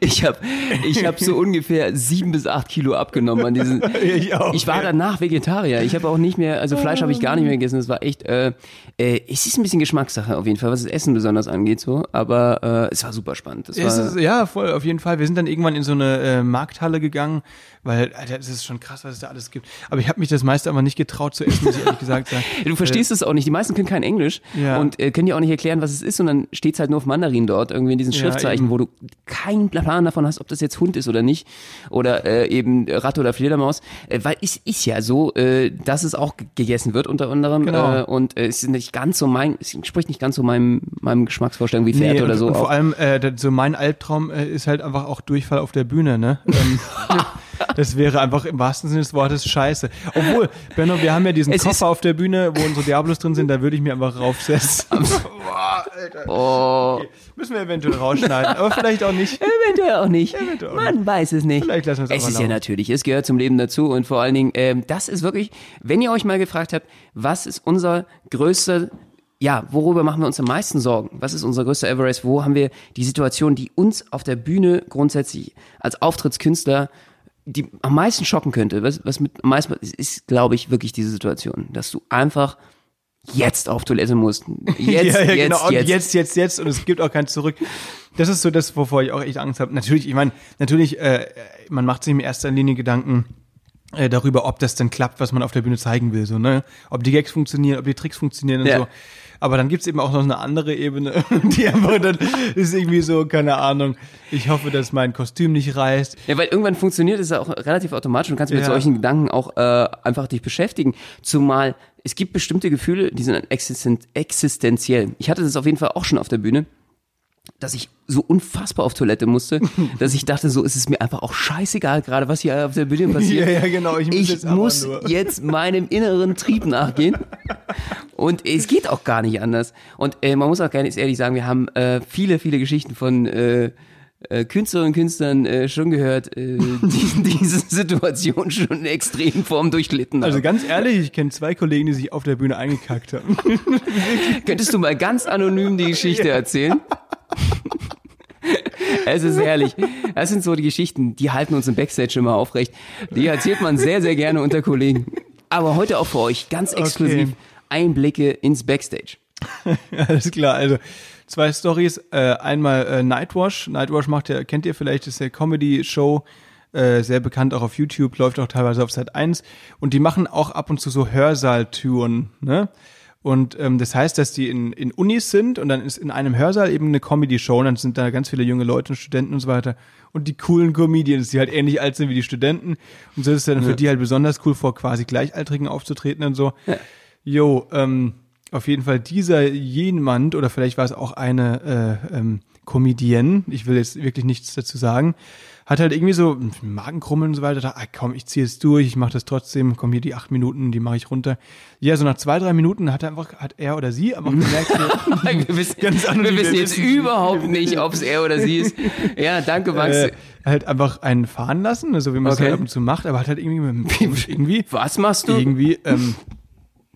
Ich habe ich hab so ungefähr sieben bis acht Kilo abgenommen an diesen. Ich auch, Ich war danach Vegetarier. Ich habe auch nicht mehr, also Fleisch habe ich gar nicht mehr gegessen. Das war echt, äh, äh, es ist ein bisschen Geschmackssache auf jeden Fall, was das Essen besonders angeht so. Aber äh, es war super spannend. Es war, ist, ja, voll, auf jeden Fall. Wir sind dann irgendwann in so eine äh, Markthalle gegangen, weil, Alter, das ist schon krass, was es da alles gibt. Aber ich habe mich das meiste aber nicht getraut zu essen, muss ich ehrlich gesagt sagen. Du verstehst es auch nicht. Die meisten können kein Englisch Ja. und äh, können dir auch nicht erklären, was es ist. Und dann steht's halt nur auf Mandarin dort, irgendwie in diesen Ja, Schriftzeichen, eben. wo du keinen Plan davon hast, ob das jetzt Hund ist oder nicht. Oder äh, eben Ratte oder Fledermaus. Äh, weil es ist ja so, äh, dass es auch gegessen wird unter anderem. Genau. Äh, und äh, es ist nicht ganz so mein, es entspricht nicht ganz so meinem, meinem Geschmacksvorstellung wie Pferd Nee, oder und, so. und vor allem, äh, so mein Albtraum äh, ist halt einfach auch Durchfall auf der Bühne, ne? Ähm, das wäre einfach im wahrsten Sinne des Wortes scheiße. Obwohl, Benno, wir haben ja diesen Es Koffer auf der Bühne, wo unsere Diablos drin sind, da würde ich mir einfach raufsetzen. Boah, Alter. oh, Müssen wir eventuell rausschneiden, aber vielleicht auch nicht. eventuell auch nicht. Eventuell auch Man weiß es nicht. Vielleicht lassen wir es Es einfach ist ja laufen. natürlich, es gehört zum Leben dazu und vor allen Dingen, ähm, das ist wirklich, wenn ihr euch mal gefragt habt, was ist unser größter, ja, worüber machen wir uns am meisten Sorgen? Was ist unser größter Everest? Wo haben wir die Situation, die uns auf der Bühne grundsätzlich als Auftrittskünstler die am meisten schocken könnte, was, was mit am meisten ist, ist glaube ich, wirklich diese Situation, dass du einfach jetzt auf Toilette musst. Jetzt, ja, ja, jetzt, genau. Und jetzt. jetzt, jetzt, jetzt. Und es gibt auch kein Zurück. Das ist so das, wovor ich auch echt Angst habe. Natürlich, ich meine, natürlich, äh, man macht sich in erster Linie Gedanken äh, darüber, ob das denn klappt, was man auf der Bühne zeigen will. So, ne? Ob die Gags funktionieren, ob die Tricks funktionieren und Ja. so. Aber dann gibt's eben auch noch eine andere Ebene, die einfach dann ist irgendwie so, keine Ahnung, ich hoffe, dass mein Kostüm nicht reißt. Ja, weil irgendwann funktioniert es ja auch relativ automatisch und kannst mit Ja. solchen Gedanken auch äh, einfach dich beschäftigen. Zumal es gibt bestimmte Gefühle, die sind existen existenziell. Ich hatte das auf jeden Fall auch schon auf der Bühne, dass ich so unfassbar auf Toilette musste, dass ich dachte, so ist es mir einfach auch scheißegal gerade, was hier auf der Bühne passiert. Ja, ja, genau. Ich muss Ich jetzt muss jetzt meinem inneren Trieb nachgehen. Und es geht auch gar nicht anders. Und äh, man muss auch ganz ehrlich sagen, wir haben äh, viele, viele Geschichten von äh, äh, Künstlerinnen und Künstlern äh, schon gehört, äh, die diese Situation schon in extremen Form durchlitten Also haben. ganz ehrlich, ich kenne zwei Kollegen, die sich auf der Bühne eingekackt haben. Könntest du mal ganz anonym die Geschichte erzählen? Es ist herrlich. Das sind so die Geschichten, die halten uns im Backstage immer aufrecht. Die erzählt man sehr, sehr gerne unter Kollegen. Aber heute auch für euch ganz exklusiv Okay. Einblicke ins Backstage. Alles klar, also zwei Stories. Äh, einmal äh, Nightwash. Nightwash macht ja, kennt ihr vielleicht, ist eine Comedy-Show, äh, sehr bekannt auch auf YouTube, läuft auch teilweise auf Sat 1. Und die machen auch ab und zu so Hörsaal-Touren, ne? Und ähm, das heißt, dass die in, in Unis sind und dann ist in einem Hörsaal eben eine Comedy-Show und dann sind da ganz viele junge Leute und Studenten und so weiter. Und die coolen Comedians, die halt ähnlich alt sind wie die Studenten. Und so ist es dann für die halt besonders cool, vor quasi Gleichaltrigen aufzutreten und so. Jo, ähm, auf jeden Fall dieser jemand, oder vielleicht war es auch eine äh, ähm, Comedienne, ich will jetzt wirklich nichts dazu sagen, hat halt irgendwie so Magenkrummeln und so weiter, dachte, ah, komm, ich ziehe es durch, ich mache das trotzdem, komm hier die acht Minuten, die mache ich runter. Ja, so nach zwei, drei Minuten hat er einfach, hat er oder sie einfach gemerkt, wir wissen, Ganz anonym, wir wissen jetzt überhaupt nicht, ob es er oder sie ist. Ja, danke, Max. äh, halt einfach einen fahren lassen, so wie man es Okay. halt ab und zu macht, aber hat halt irgendwie mit irgendwie, Was machst du? irgendwie, ähm,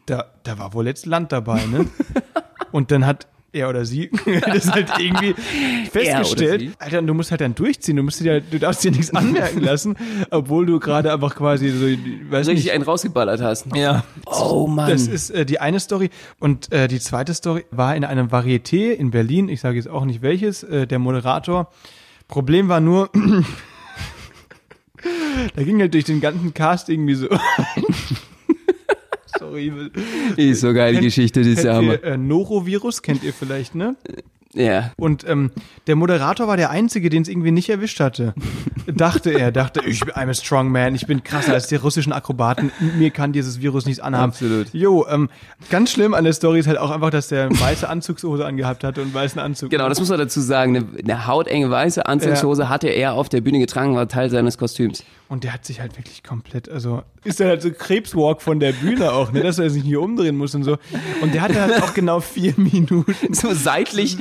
da, da war wohl jetzt Land dabei, ne? Und dann hat er oder sie das halt irgendwie festgestellt. Alter, du musst halt dann durchziehen, du musst dir, du darfst dir nichts anmerken lassen, obwohl du gerade einfach quasi so, weiß Richtig nicht. einen rausgeballert hast. Ja. Oh Mann. Das ist äh, die eine Story. Und äh, die zweite Story war in einem Varieté in Berlin. Ich sage jetzt auch nicht welches. Äh, der Moderator. Problem war nur, da ging halt durch den ganzen Cast irgendwie so. Sorry. ist so geil, die Geschichte, die ist Kennt ja Hammer. ihr, äh, Norovirus kennt ihr vielleicht, ne? Ja. Und ähm, der Moderator war der Einzige, den es irgendwie nicht erwischt hatte. dachte er, dachte, ich bin I'm a strong man, ich bin krasser als die russischen Akrobaten, mir kann dieses Virus nichts anhaben. Absolut. Jo, ähm, ganz schlimm an der Story ist halt auch einfach, dass der weiße Anzugshose angehabt hatte und weißen Anzug. Genau, das muss man dazu sagen. Eine, eine hautenge weiße Anzugshose hatte er auf der Bühne getragen, war Teil seines Kostüms. Und der hat sich halt wirklich komplett, also ist der halt so Krebswalk von der Bühne auch, ne, dass er sich nicht umdrehen muss und so. Und der hatte halt auch genau vier Minuten. So seitlich.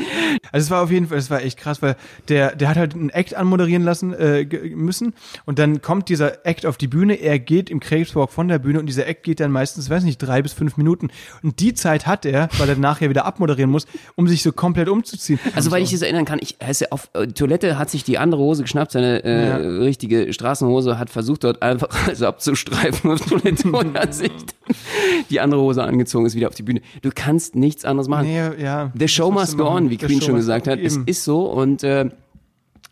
Also es war auf jeden Fall, es war echt krass, weil der, der hat halt einen Act anmoderieren lassen äh, müssen und dann kommt dieser Act auf die Bühne, er geht im Krebswalk von der Bühne und dieser Act geht dann meistens, weiß nicht, drei bis fünf Minuten und die Zeit hat er, weil er nachher wieder abmoderieren muss, um sich so komplett umzuziehen. Also, weil ich das erinnern kann, ich, ja auf äh, Toilette hat sich die andere Hose geschnappt, seine äh, Ja. richtige Straßenhose, hat versucht dort einfach also abzustreifen auf Toilette und hat sich die andere Hose angezogen, ist wieder auf die Bühne. Du kannst nichts anderes machen. Nee, ja. The show must go on, wie The Queen schon gesagt hat. Es Eben. ist so und äh,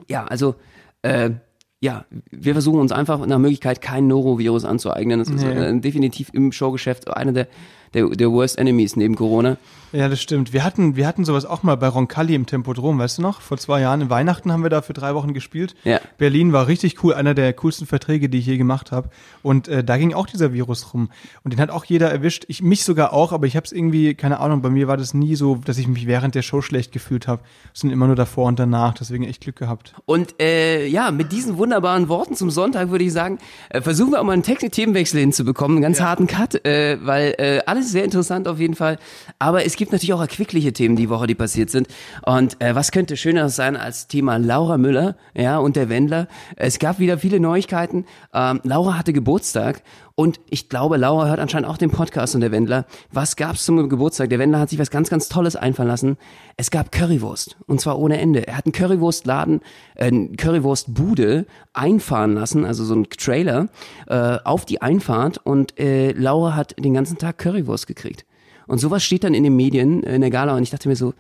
ja, also äh, ja, wir versuchen uns einfach nach Möglichkeit kein Norovirus anzueignen. Das ist Nee. äh, definitiv im Showgeschäft einer der, der, der worst enemies neben Corona. Ja, das stimmt. Wir hatten, wir hatten sowas auch mal bei Roncalli im Tempodrom, weißt du noch? Vor zwei Jahren, in Weihnachten haben wir da für drei Wochen gespielt. Ja. Berlin war richtig cool, einer der coolsten Verträge, die ich je gemacht habe. Und äh, da ging auch dieser Virus rum. Und den hat auch jeder erwischt. Ich mich sogar auch, aber ich habe es irgendwie, keine Ahnung, bei mir war das nie so, dass ich mich während der Show schlecht gefühlt habe. Es sind immer nur davor und danach, deswegen echt Glück gehabt. Und äh, ja, mit diesen wunderbaren Worten zum Sonntag würde ich sagen, äh, versuchen wir auch mal einen Text Themenwechsel hinzubekommen, einen ganz harten Cut, äh, weil äh, alles sehr interessant auf jeden Fall. Aber es gibt natürlich auch erquickliche Themen die Woche, die passiert sind. Und äh, was könnte schöner sein als Thema Laura Müller, ja, und der Wendler. Es gab wieder viele Neuigkeiten. Ähm, Laura hatte Geburtstag und ich glaube, Laura hört anscheinend auch den Podcast und der Wendler. Was gab's zum Geburtstag? Der Wendler hat sich was ganz, ganz Tolles einfallen lassen. Es gab Currywurst. Und zwar ohne Ende. Er hat einen Currywurstladen, äh, Currywurstbude einfahren lassen, also so ein Trailer, äh, auf die Einfahrt und äh, Laura hat den ganzen Tag Currywurst gekriegt. Und sowas steht dann in den Medien, äh, in der Gala und ich dachte mir so,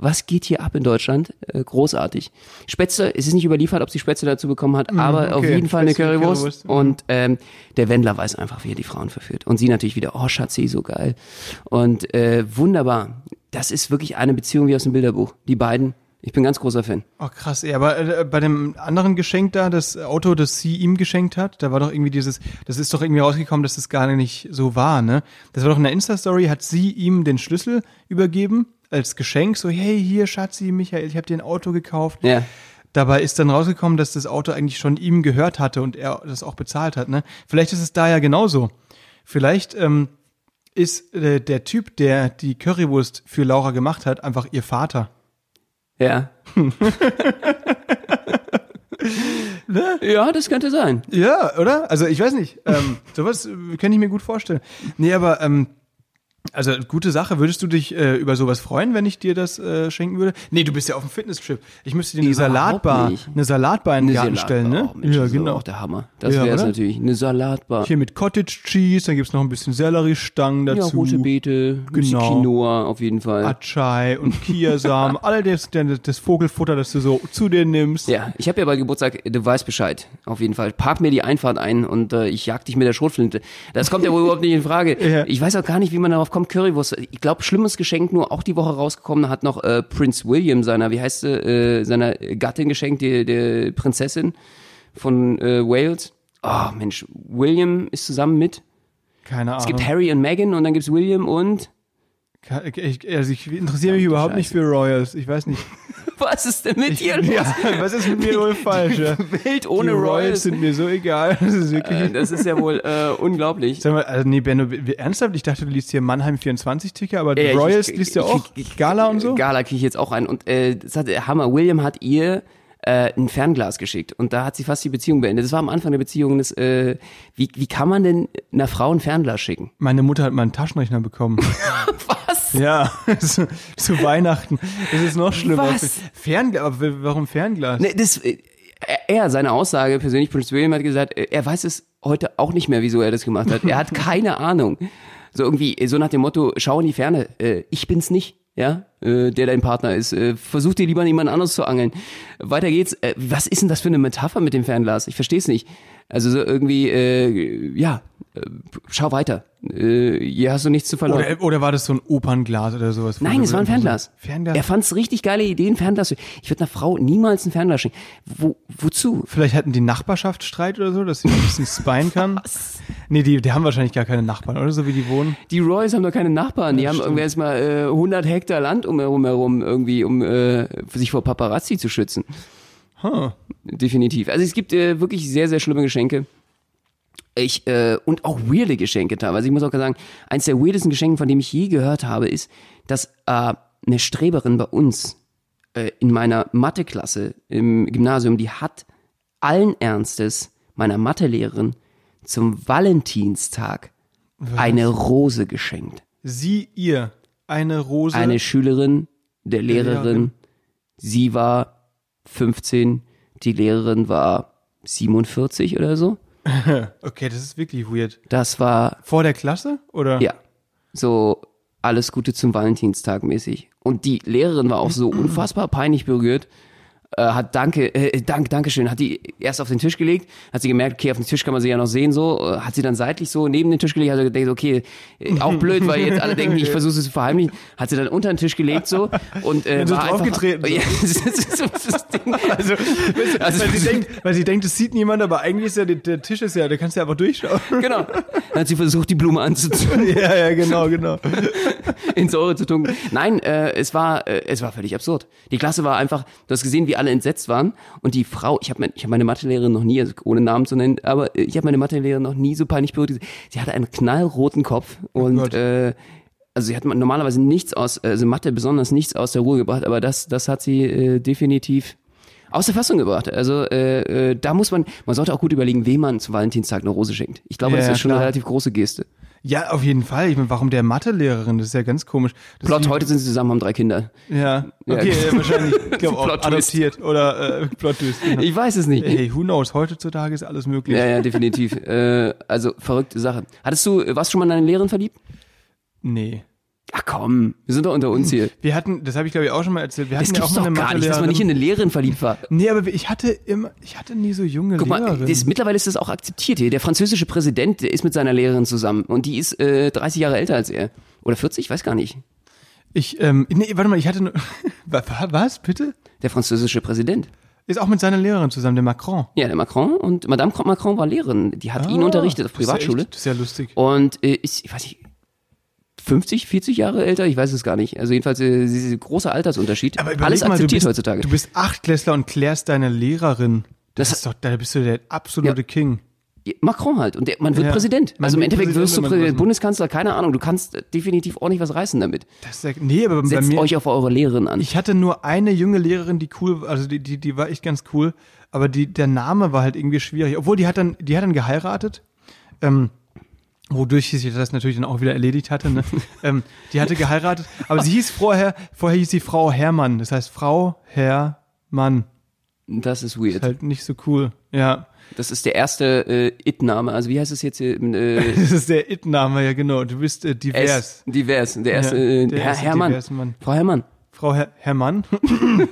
was geht hier ab in Deutschland? Äh, großartig. Spätzle, es ist nicht überliefert, ob sie Spätzle dazu bekommen hat, aber auf okay. jeden Fall eine Spätzle, Currywurst. Currywurst, mhm. Und ähm, der Wendler weiß einfach, wie er die Frauen verführt. Und sie natürlich wieder, oh Schatzi, so geil. Und äh, wunderbar. Das ist wirklich eine Beziehung wie aus dem Bilderbuch. Die beiden, ich bin ganz großer Fan. Oh krass, ey, aber äh, bei dem anderen Geschenk da, das Auto, das sie ihm geschenkt hat, da war doch irgendwie dieses, das ist doch irgendwie rausgekommen, dass das gar nicht so war, ne? Das war doch in der Insta-Story, hat sie ihm den Schlüssel übergeben als Geschenk, so, hey, hier, Schatzi, Michael, ich habe dir ein Auto gekauft. Ja. Dabei ist dann rausgekommen, dass das Auto eigentlich schon ihm gehört hatte und er das auch bezahlt hat, ne? Vielleicht ist es da ja genauso. Vielleicht ähm, ist äh, der Typ, der die Currywurst für Laura gemacht hat, einfach ihr Vater. Ja. Ja, das könnte sein. Ja, oder? Also ich weiß nicht. Ähm, sowas äh, kann ich mir gut vorstellen. Nee, aber ähm, also gute Sache. Würdest du dich äh, über sowas freuen, wenn ich dir das äh, schenken würde? Nee, du bist ja auf dem Fitnesstrip. Ich müsste dir eine Überhaupt Salatbar, nicht. eine Salatbar in den Garten stellen, ne? Oh, Mensch, ja, genau. auch der Hammer. Das Ja, wäre es natürlich. Eine Salatbar. Hier mit Cottage Cheese, dann gibt's noch ein bisschen Selleriestangen ja, dazu. rote Beete, Genau. Quinoa auf jeden Fall. Achai und Kiasamen, all das, das, das Vogelfutter, das du so zu dir nimmst. Ja, ich habe ja bei Geburtstag, du weißt Bescheid, auf jeden Fall. Park mir die Einfahrt ein und äh, ich jag dich mit der Schrotflinte. Das kommt ja wohl überhaupt nicht in Frage. Ja. Ich weiß auch gar nicht, wie man darauf, kommt, Currywurst. Ich glaube, schlimmes Geschenk, nur auch die Woche rausgekommen, hat noch äh, Prince William seiner, wie heißt sie, äh, seiner Gattin geschenkt, die, die Prinzessin von äh, Wales. Oh Mensch, William ist zusammen mit. Keine Ahnung. Es gibt Harry und Meghan und dann gibt's William und Ich, also ich interessiere mich überhaupt nicht für Royals. Ich weiß nicht. was ist denn mit dir los? Ja, was ist mit mir wohl falsch? Ja? Welt ohne die Royals Royals. sind mir so egal. Das ist wirklich. Äh, Das ist ja wohl äh, unglaublich. Sag mal, also nee, Benno, ernsthaft? Ich dachte, du liest hier Mannheim 24 Ticker, aber Ja, ich- Royals ich- liest ja ich- auch. ich- Gala und so? Gala kriege ich jetzt auch ein. Und äh, das hat Hammer. William hat ihr äh, ein Fernglas geschickt und da hat sie fast die Beziehung beendet. Das war am Anfang der Beziehung. Das, äh, wie, wie kann man denn einer Frau ein Fernglas schicken? Meine Mutter hat mal einen Taschenrechner bekommen. Ja, zu, zu Weihnachten. Das ist noch schlimmer. Was? Fernglas, aber warum Fernglas? Ne, das, äh, er, seine Aussage persönlich, Prince William hat gesagt, äh, er weiß es heute auch nicht mehr, wieso er das gemacht hat. Er hat keine Ahnung. So irgendwie, so nach dem Motto, schau in die Ferne, äh, ich bin's nicht, ja, der dein Partner ist. Versuch dir lieber jemand anderes zu angeln. Weiter geht's. Was ist denn das für eine Metapher mit dem Fernglas? Ich verstehe es nicht. Also so irgendwie, äh, ja, äh, schau weiter. Äh, hier hast du nichts zu verloren. Oder, oder war das so ein Opernglas oder sowas? Nein, es war ein Fernglas. Fernglas? Er fand's richtig geile Idee, ein Fernglas. Ich würde einer Frau niemals ein Fernglas schenken. Wo, wozu? Vielleicht hatten die Nachbarschaftsstreit oder so, dass sie ein bisschen spyen kann. Nee, die, die haben wahrscheinlich gar keine Nachbarn, oder so wie die wohnen. Die Royals haben doch keine Nachbarn. Die haben irgendwie erstmal äh, 100 Hektar Land um herum, herum irgendwie, um äh, sich vor Paparazzi zu schützen. Huh. Definitiv. Also es gibt äh, wirklich sehr, sehr schlimme Geschenke. Ich, äh, und auch weirde Geschenke teilweise. Ich muss auch sagen, eins der weirdesten Geschenke, von dem ich je gehört habe, ist, dass äh, eine Streberin bei uns äh, in meiner Matheklasse im Gymnasium, die hat allen Ernstes meiner Mathelehrerin zum Valentinstag eine Rose geschenkt. Sie, ihr, eine Rose. Eine Schülerin der Lehrerin, Lehrerin. sie war 15, die Lehrerin war 47 oder so. okay, das ist wirklich weird. Das war, Vor der Klasse? Oder? ja, so alles Gute zum Valentinstag mäßig. Und die Lehrerin war auch so unfassbar peinlich berührt, äh, hat Danke, äh, Dank, Dankeschön, hat die erst auf den Tisch gelegt, hat sie gemerkt, okay, auf dem Tisch kann man sie ja noch sehen, so, äh, hat sie dann seitlich so neben den Tisch gelegt, hat sie gedacht, okay, äh, auch blöd, weil jetzt alle denken, ich versuche es zu verheimlichen, hat sie dann unter den Tisch gelegt, so, und, äh, so war draufgetreten, so. Ja, das ist so das Ding. Also, Also- weil, sie denkt, weil sie denkt, es sieht niemand, aber eigentlich ist ja der, der Tisch ist ja, da kannst du ja einfach durchschauen. Genau. Dann hat sie versucht, die Blume anzuzünden, ja, ja, genau, genau. ins Ohr zu tunken. Nein, äh, es war, äh, es war völlig absurd. Die Klasse war einfach, du hast gesehen, wie alle entsetzt waren. Und die Frau, ich habe mein, ich hab meine Mathelehrerin noch nie, also ohne Namen zu nennen, aber äh, ich habe meine Mathelehrerin noch nie so peinlich berührt. Sie hatte einen knallroten Kopf und Gott. äh, also sie hat normalerweise nichts aus, also Mathe besonders nichts aus der Ruhe gebracht, aber das, das hat sie äh, definitiv aus der Fassung gebracht. Also äh, äh, da muss man, man sollte auch gut überlegen, wem man zum Valentinstag eine Rose schenkt. Ich glaube, Ja, das ist schon klar. eine relativ große Geste. Ja, auf jeden Fall. Ich meine, warum der Mathelehrerin? Das ist ja ganz komisch. Das Plot, heute sind sie zusammen, haben drei Kinder. Ja, okay, ja, wahrscheinlich. Ich glaube auch adoptiert oder äh, Plot Twist. Genau. Ich weiß es nicht. Hey, who knows? Heutzutage ist alles möglich. Ja, ja, definitiv. äh, also verrückte Sache. Hattest du, warst du schon mal in deine Lehrerin verliebt? Nee. Ach komm, wir sind doch unter uns hier. Wir hatten, das habe ich glaube ich auch schon mal erzählt. Wir Das hatten ja auch mal doch eine gar nicht, dass man nicht in eine Lehrerin verliebt war. Nee, aber ich hatte immer, ich hatte nie so junge Guck mal, Lehrerin. das, mittlerweile ist das auch akzeptiert hier. Der französische Präsident, der ist mit seiner Lehrerin zusammen und die ist äh, 30 Jahre älter als er. Oder 40, ich weiß gar nicht. ich, ähm, nee, warte mal, ich hatte, nur- Wa- wa- was, bitte? Der französische Präsident. Ist auch mit seiner Lehrerin zusammen, der Macron. Ja, der Macron und Madame Macron war Lehrerin. Die hat ihn unterrichtet auf Ah, das ist ja Privatschule. echt- Das ist ja lustig. Und äh, ist, ich weiß nicht, 50, 40 Jahre älter? Ich weiß es gar nicht. Also jedenfalls äh, dieser große Altersunterschied. Aber Alles mal, du akzeptiert bist, heutzutage. Du bist Achtklässler und klärst deine Lehrerin. Das, Das- ist doch, da bist du der absolute Ja. King. Macron halt. Und der, man wird Ja. Präsident. Man Also im Endeffekt Präsident, wirst du Präsident, Bundeskanzler, keine Ahnung. Du kannst definitiv ordentlich was reißen damit. Das ist nee, aber bei Setzt mir, euch auf eure Lehrerin an. ich hatte nur eine junge Lehrerin, die cool, also die, die, die war echt ganz cool, aber die, der Name war halt irgendwie schwierig. Obwohl, die hat dann, die hat dann geheiratet, ähm, wodurch sich das natürlich dann auch wieder erledigt hatte, ne? ähm, die hatte geheiratet, aber sie hieß vorher, vorher hieß sie Frau Herrmann, das heißt Frau Herrmann. das ist Ist weird. halt nicht so cool, ja. Das ist der erste äh, It-Name. Also wie heißt es jetzt hier? Äh, Das ist der It-Name, ja genau, du bist äh, divers. S, divers. Der erste, Ja, äh, der Herr Hermann. Frau Hermann. Frau Herr Herrmann.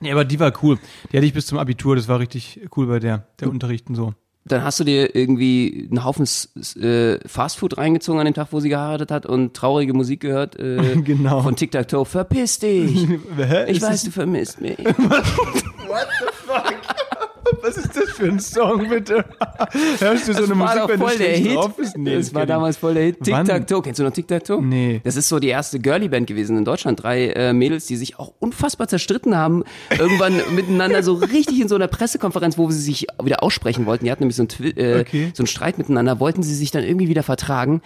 nee, aber die war cool. Die hatte ich bis zum Abitur, das war richtig cool bei der, der Unterrichten so. Dann hast du dir irgendwie einen Haufen äh, Fastfood reingezogen an dem Tag, wo sie geheiratet hat und traurige Musik gehört äh, Genau. von Tic Tac Toe. Verpiss dich! Ich weiß, du vermisst mich. Was ist das für ein Song, bitte? Hörst du so eine war Musik, wenn voll der Hit. drauf bist? Nee, das war damals voll der Hit. Tic Wann? Tac Toe. Kennst du noch Tic Tac Toe? Nee. Das ist so die erste Girly-Band gewesen in Deutschland. Drei äh, Mädels, die sich auch unfassbar zerstritten haben. Irgendwann miteinander so richtig in so einer Pressekonferenz, wo sie sich wieder aussprechen wollten. Die hatten nämlich so einen, äh, Okay. so einen Streit miteinander, wollten sie sich dann irgendwie wieder vertragen.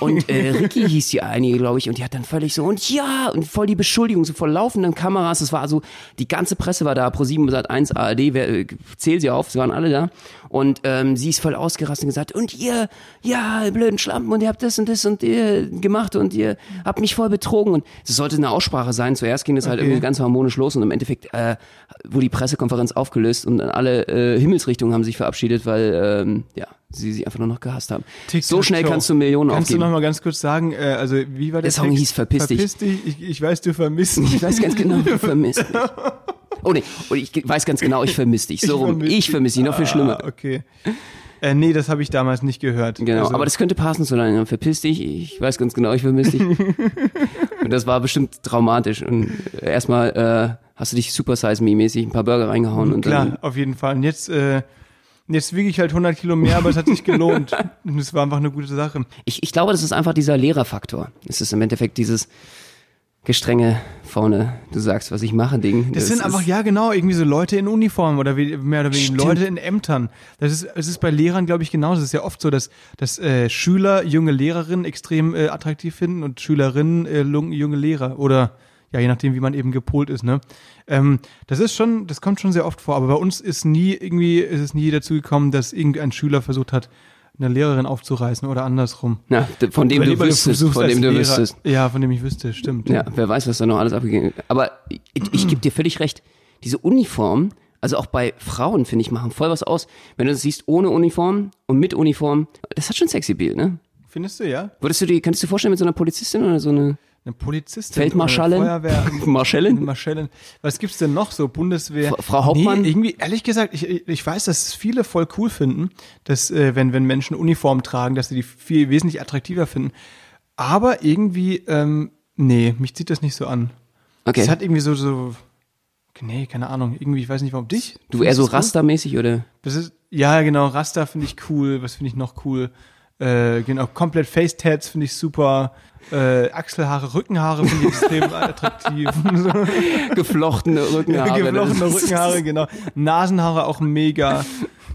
Und äh, Ricky hieß die einige, glaube ich, und die hat dann völlig so, und ja, und voll die Beschuldigung, so vor laufenden Kameras. Das war also, die ganze Presse war da, Pro7, Sat1, ARD, wer, äh, zähl sie auf, sie waren alle da. Und ähm, sie ist voll ausgerastet und gesagt, und ihr, ja, ihr blöden Schlampen, und ihr habt das und das und ihr gemacht und ihr habt mich voll betrogen. Und es sollte eine Aussprache sein. Zuerst ging das halt Okay. irgendwie ganz harmonisch los und im Endeffekt äh, wurde die Pressekonferenz aufgelöst und alle äh, Himmelsrichtungen haben sich verabschiedet, weil ähm, ja, sie sie einfach nur noch gehasst haben. so schnell kannst du Millionen Kannst aufgeben. du noch mal ganz kurz sagen, äh, also wie war der Der Song Text? hieß Verpiss dich. Verpiss dich. Ich, ich weiß, du vermisst mich. Ich weiß ganz genau, du vermisst mich. Oh nee, oh, ich weiß ganz genau, ich vermisse dich. So rum, ich dich. vermisse dich, noch viel schlimmer. Ah, okay. Äh, nee, das habe ich damals nicht gehört. Genau, Also, aber das könnte passen zu deinem Verpiss dich, ich weiß ganz genau, ich vermisse dich. und das war bestimmt traumatisch. Und äh, erstmal äh, hast du dich Super Size Me mäßig ein paar Burger reingehauen und Klar, dann. auf jeden Fall. Und jetzt, äh, jetzt wiege ich halt 100 Kilo mehr, aber es hat sich gelohnt. Und es war einfach eine gute Sache. Ich, ich glaube, das ist einfach dieser Lehrerfaktor. Es ist im Endeffekt dieses gestrenge vorne, du sagst, was ich mache, Ding. Das, sind ist- einfach, ja genau, irgendwie so Leute in Uniform oder wie, mehr oder weniger Stimmt. Leute in Ämtern. Das ist, es ist bei Lehrern, glaube ich, genauso. Es ist ja oft so, dass, dass äh, Schüler junge Lehrerinnen extrem äh, attraktiv finden und Schülerinnen äh, junge Lehrer. Oder ja, je nachdem, wie man eben gepolt ist, ne? Ähm, das ist schon, das kommt schon sehr oft vor, aber bei uns ist nie irgendwie, ist es nie dazu gekommen, dass irgendein Schüler versucht hat, eine Lehrerin aufzureißen oder andersrum. D- von dem du wüsstest, von dem du Lehrer- wüsstest. Ja, von dem ich wüsste, stimmt. Ja, wer weiß, was da noch alles abgegangen ist. Aber ich, ich gebe dir völlig recht. Diese Uniform, also auch bei Frauen, finde ich, machen voll was aus. Wenn du das siehst ohne Uniform und mit Uniform, das hat schon sexy Bild, ne? Findest du, ja? Würdest du dir, kannst du dir vorstellen mit so einer Polizistin oder so eine Eine Polizistin. Feldmarschallin? Eine Feuerwehr. Marschallin? Marschallin. Was gibt's denn noch so? Bundeswehr. Fra- Frau Hauptmann? Nee, irgendwie, ehrlich gesagt, ich, ich weiß, dass viele voll cool finden, dass, äh, wenn, wenn Menschen Uniform tragen, dass sie die viel wesentlich attraktiver finden. Aber irgendwie, ähm, nee, mich zieht das nicht so an. Okay. Es hat irgendwie so, so, nee, keine Ahnung, irgendwie, ich weiß nicht, warum dich. Du eher so rastermäßig oder? Das ist, ja, genau, Raster finde ich cool. Was finde ich noch cool? Äh, genau, komplett Face-Tats finde ich super. Äh, Achselhaare, Rückenhaare finde ich extrem attraktiv. Geflochtene Rückenhaare. Geflochtene Rückenhaare, genau. Nasenhaare auch mega.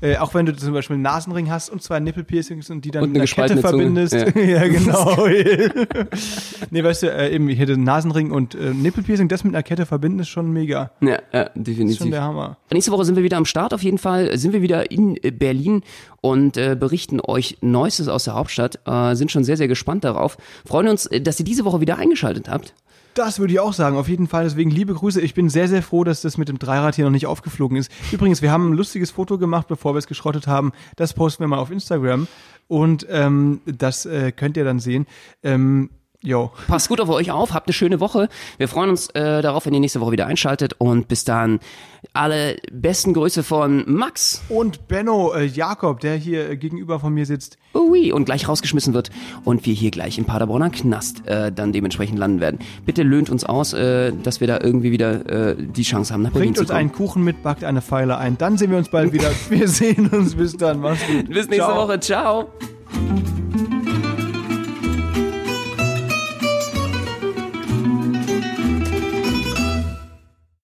Äh, auch wenn du zum Beispiel einen Nasenring hast und zwei Nippelpiercings und die dann Und mit eine einer Kette verbindest. Ja, genau. nee, weißt du, äh, eben, ich hätte Nasenring und äh, Nippelpiercing, das mit einer Kette verbinden, ist schon mega. Ja, ja, Ist schon definitiv. der Hammer. Nächste Woche sind wir wieder am Start auf jeden Fall. Sind wir wieder in äh, Berlin und äh, berichten euch Neuestes aus der Hauptstadt. Äh, sind schon sehr, sehr gespannt darauf. Freuen uns, äh, dass ihr diese Woche wieder eingeschaltet habt. Das würde ich auch sagen, auf jeden Fall. Deswegen liebe Grüße. Ich bin sehr, sehr froh, dass das mit dem Dreirad hier noch nicht aufgeflogen ist. Übrigens, wir haben ein lustiges Foto gemacht, bevor wir es geschrottet haben. Das posten wir mal auf Instagram. Und ähm, das äh, könnt ihr dann sehen. Ähm, jo. Passt gut auf euch auf, habt eine schöne Woche. Wir freuen uns äh, darauf, wenn ihr nächste Woche wieder einschaltet. Und bis dann alle besten Grüße von Max. Und Benno äh, Jakob, der hier äh, gegenüber von mir sitzt. Ui, und gleich rausgeschmissen wird und wir hier gleich im Paderborner Knast äh, dann dementsprechend landen werden. Bitte löhnt uns aus, äh, dass wir da irgendwie wieder die Chance haben, nach Berlin Bringt zu uns kommen. einen Kuchen mit, backt eine Pfeile ein. Dann sehen wir uns bald wieder. Wir sehen uns. Bis dann. Mach's gut. Bis nächste Ciao. Woche. Ciao.